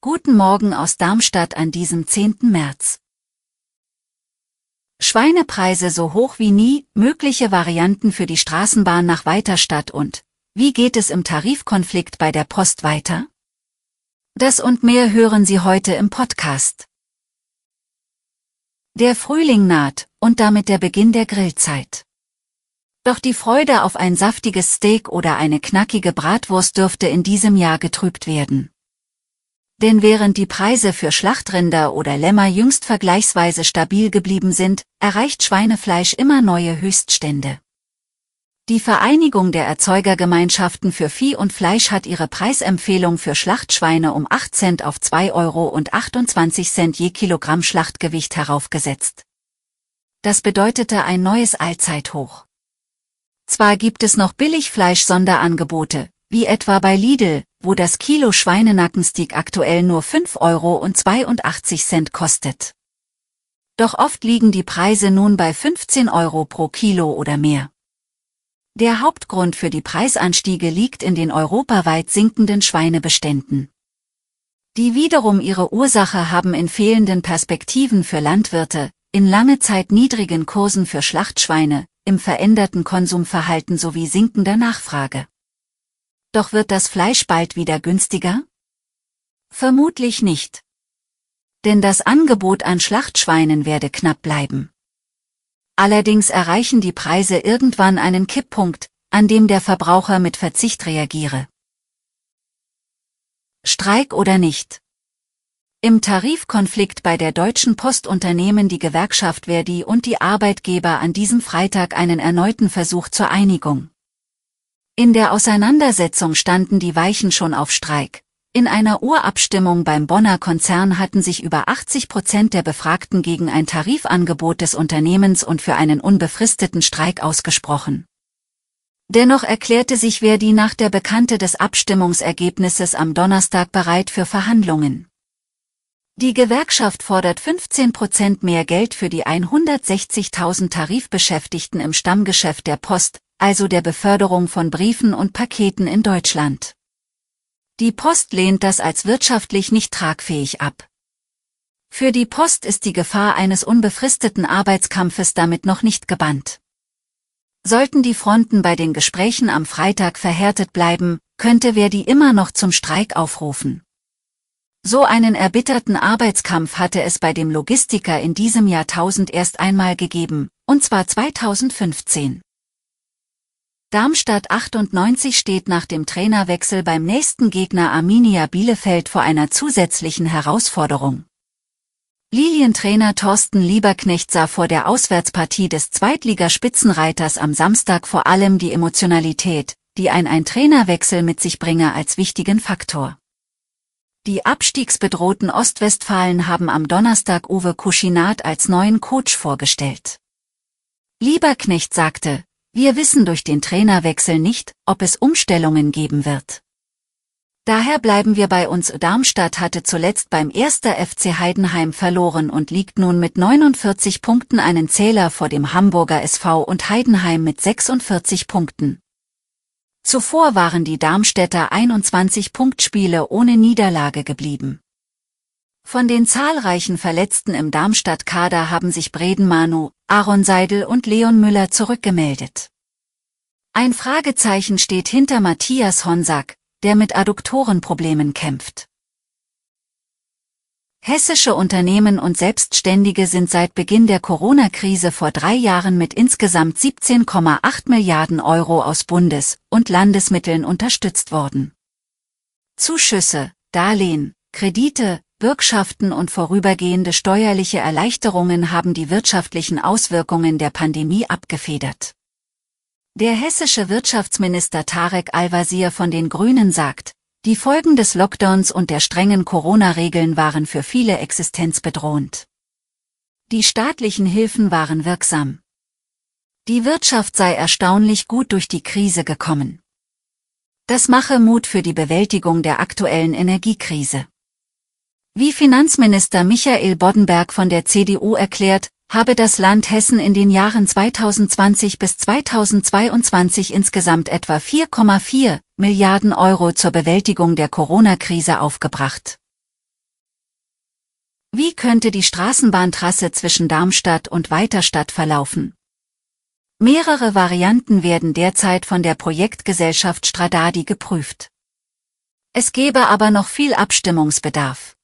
Guten Morgen aus Darmstadt an diesem 10. März. Schweinepreise so hoch wie nie, mögliche Varianten für die Straßenbahn nach Weiterstadt und wie geht es im Tarifkonflikt bei der Post weiter? Das und mehr hören Sie heute im Podcast. Der Frühling naht und damit der Beginn der Grillzeit. Doch die Freude auf ein saftiges Steak oder eine knackige Bratwurst dürfte in diesem Jahr getrübt werden. Denn während die Preise für Schlachtrinder oder Lämmer jüngst vergleichsweise stabil geblieben sind, erreicht Schweinefleisch immer neue Höchststände. Die Vereinigung der Erzeugergemeinschaften für Vieh und Fleisch hat ihre Preisempfehlung für Schlachtschweine um 8 Cent auf 2 Euro und 28 Cent je Kilogramm Schlachtgewicht heraufgesetzt. Das bedeutete ein neues Allzeithoch. Zwar gibt es noch Billigfleisch-Sonderangebote, wie etwa bei Lidl, wo das Kilo Schweinenackensteak aktuell nur 5 Euro und 82 Cent kostet. Doch oft liegen die Preise nun bei 15 Euro pro Kilo oder mehr. Der Hauptgrund für die Preisanstiege liegt in den europaweit sinkenden Schweinebeständen. Die wiederum ihre Ursache haben in fehlenden Perspektiven für Landwirte, in lange Zeit niedrigen Kursen für Schlachtschweine, im veränderten Konsumverhalten sowie sinkender Nachfrage. Doch wird das Fleisch bald wieder günstiger? Vermutlich nicht. Denn das Angebot an Schlachtschweinen werde knapp bleiben. Allerdings erreichen die Preise irgendwann einen Kipppunkt, an dem der Verbraucher mit Verzicht reagiere. Streik oder nicht? Im Tarifkonflikt bei der Deutschen Post unternehmen die Gewerkschaft Verdi und die Arbeitgeber an diesem Freitag einen erneuten Versuch zur Einigung. In der Auseinandersetzung standen die Weichen schon auf Streik. In einer Urabstimmung beim Bonner Konzern hatten sich über 80 Prozent der Befragten gegen ein Tarifangebot des Unternehmens und für einen unbefristeten Streik ausgesprochen. Dennoch erklärte sich Verdi nach der Bekannte des Abstimmungsergebnisses am Donnerstag bereit für Verhandlungen. Die Gewerkschaft fordert 15 Prozent mehr Geld für die 160.000 Tarifbeschäftigten im Stammgeschäft der Post, also der Beförderung von Briefen und Paketen in Deutschland. Die Post lehnt das als wirtschaftlich nicht tragfähig ab. Für die Post ist die Gefahr eines unbefristeten Arbeitskampfes damit noch nicht gebannt. Sollten die Fronten bei den Gesprächen am Freitag verhärtet bleiben, könnte Verdi immer noch zum Streik aufrufen. So einen erbitterten Arbeitskampf hatte es bei dem Logistiker in diesem Jahrtausend erst einmal gegeben, und zwar 2015. Darmstadt 98 steht nach dem Trainerwechsel beim nächsten Gegner Arminia Bielefeld vor einer zusätzlichen Herausforderung. Lilientrainer Thorsten Lieberknecht sah vor der Auswärtspartie des Zweitligaspitzenreiters am Samstag vor allem die Emotionalität, die ein ein Trainerwechsel mit sich bringe als wichtigen Faktor. Die abstiegsbedrohten Ostwestfalen haben am Donnerstag Uwe Kuschinat als neuen Coach vorgestellt. Lieberknecht sagte, wir wissen durch den Trainerwechsel nicht, ob es Umstellungen geben wird. Daher bleiben wir bei uns. Darmstadt hatte zuletzt beim 1. FC Heidenheim verloren und liegt nun mit 49 Punkten einen Zähler vor dem Hamburger SV und Heidenheim mit 46 Punkten. Zuvor waren die Darmstädter 21 Punktspiele ohne Niederlage geblieben. Von den zahlreichen Verletzten im Darmstadt-Kader haben sich Breden Manu, Aaron Seidel und Leon Müller zurückgemeldet. Ein Fragezeichen steht hinter Matthias Honsack, der mit Adduktorenproblemen kämpft. Hessische Unternehmen und Selbstständige sind seit Beginn der Corona-Krise vor drei Jahren mit insgesamt 17,8 Milliarden Euro aus Bundes- und Landesmitteln unterstützt worden. Zuschüsse, Darlehen, Kredite, Bürgschaften und vorübergehende steuerliche Erleichterungen haben die wirtschaftlichen Auswirkungen der Pandemie abgefedert. Der hessische Wirtschaftsminister Tarek Al-Wazir von den Grünen sagt, Die Folgen des Lockdowns und der strengen Corona-Regeln waren für viele existenzbedrohend. Die staatlichen Hilfen waren wirksam. Die Wirtschaft sei erstaunlich gut durch die Krise gekommen. Das mache Mut für die Bewältigung der aktuellen Energiekrise. Wie Finanzminister Michael Boddenberg von der CDU erklärt, habe das Land Hessen in den Jahren 2020 bis 2022 insgesamt etwa 4,4 Milliarden Euro zur Bewältigung der Corona-Krise aufgebracht. Wie könnte die Straßenbahntrasse zwischen Darmstadt und Weiterstadt verlaufen? Mehrere Varianten werden derzeit von der Projektgesellschaft Stradadi geprüft. Es gäbe aber noch viel Abstimmungsbedarf.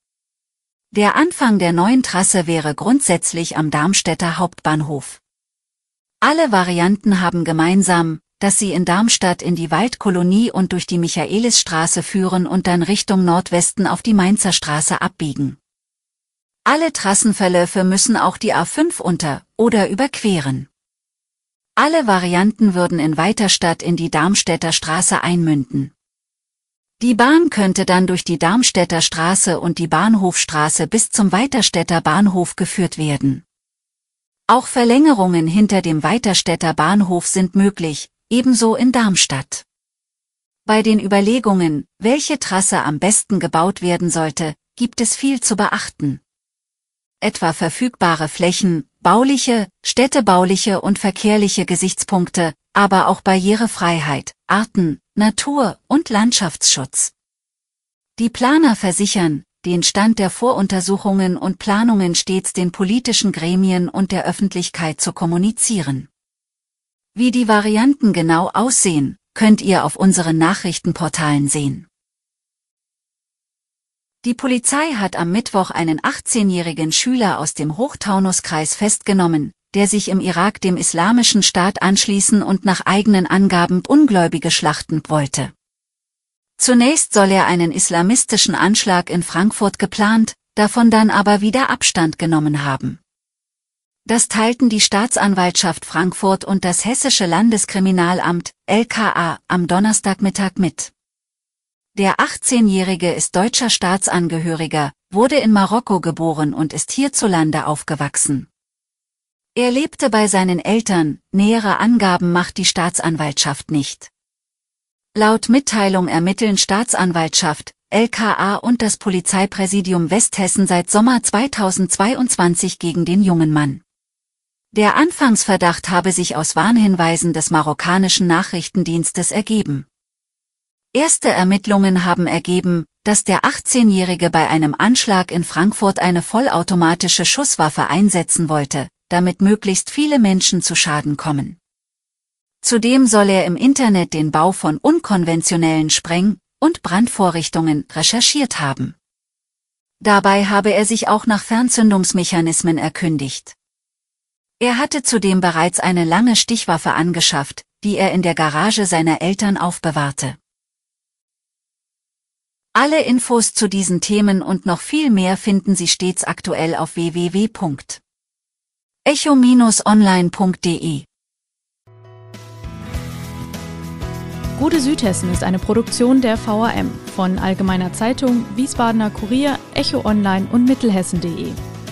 Der Anfang der neuen Trasse wäre grundsätzlich am Darmstädter Hauptbahnhof. Alle Varianten haben gemeinsam, dass sie in Darmstadt in die Waldkolonie und durch die Michaelisstraße führen und dann Richtung Nordwesten auf die Mainzer Straße abbiegen. Alle Trassenverläufe müssen auch die A5 unter oder überqueren. Alle Varianten würden in Weiterstadt in die Darmstädter Straße einmünden. Die Bahn könnte dann durch die Darmstädter Straße und die Bahnhofstraße bis zum Weiterstädter Bahnhof geführt werden. Auch Verlängerungen hinter dem Weiterstädter Bahnhof sind möglich, ebenso in Darmstadt. Bei den Überlegungen, welche Trasse am besten gebaut werden sollte, gibt es viel zu beachten. Etwa verfügbare Flächen, bauliche, städtebauliche und verkehrliche Gesichtspunkte, aber auch Barrierefreiheit, Arten, Natur- und Landschaftsschutz. Die Planer versichern, den Stand der Voruntersuchungen und Planungen stets den politischen Gremien und der Öffentlichkeit zu kommunizieren. Wie die Varianten genau aussehen, könnt ihr auf unseren Nachrichtenportalen sehen. Die Polizei hat am Mittwoch einen 18-jährigen Schüler aus dem Hochtaunuskreis festgenommen, der sich im Irak dem islamischen Staat anschließen und nach eigenen Angaben Ungläubige schlachten wollte. Zunächst soll er einen islamistischen Anschlag in Frankfurt geplant, davon dann aber wieder Abstand genommen haben. Das teilten die Staatsanwaltschaft Frankfurt und das Hessische Landeskriminalamt, LKA, am Donnerstagmittag mit. Der 18-Jährige ist deutscher Staatsangehöriger, wurde in Marokko geboren und ist hierzulande aufgewachsen. Er lebte bei seinen Eltern, nähere Angaben macht die Staatsanwaltschaft nicht. Laut Mitteilung ermitteln Staatsanwaltschaft, LKA und das Polizeipräsidium Westhessen seit Sommer 2022 gegen den jungen Mann. Der Anfangsverdacht habe sich aus Warnhinweisen des marokkanischen Nachrichtendienstes ergeben. Erste Ermittlungen haben ergeben, dass der 18-Jährige bei einem Anschlag in Frankfurt eine vollautomatische Schusswaffe einsetzen wollte, damit möglichst viele Menschen zu Schaden kommen. Zudem soll er im Internet den Bau von unkonventionellen Spreng- und Brandvorrichtungen recherchiert haben. Dabei habe er sich auch nach Fernzündungsmechanismen erkündigt. Er hatte zudem bereits eine lange Stichwaffe angeschafft, die er in der Garage seiner Eltern aufbewahrte. Alle Infos zu diesen Themen und noch viel mehr finden Sie stets aktuell auf www echo-online.de Gute Südhessen ist eine Produktion der VAM von Allgemeiner Zeitung, Wiesbadener Kurier, Echo Online und Mittelhessen.de.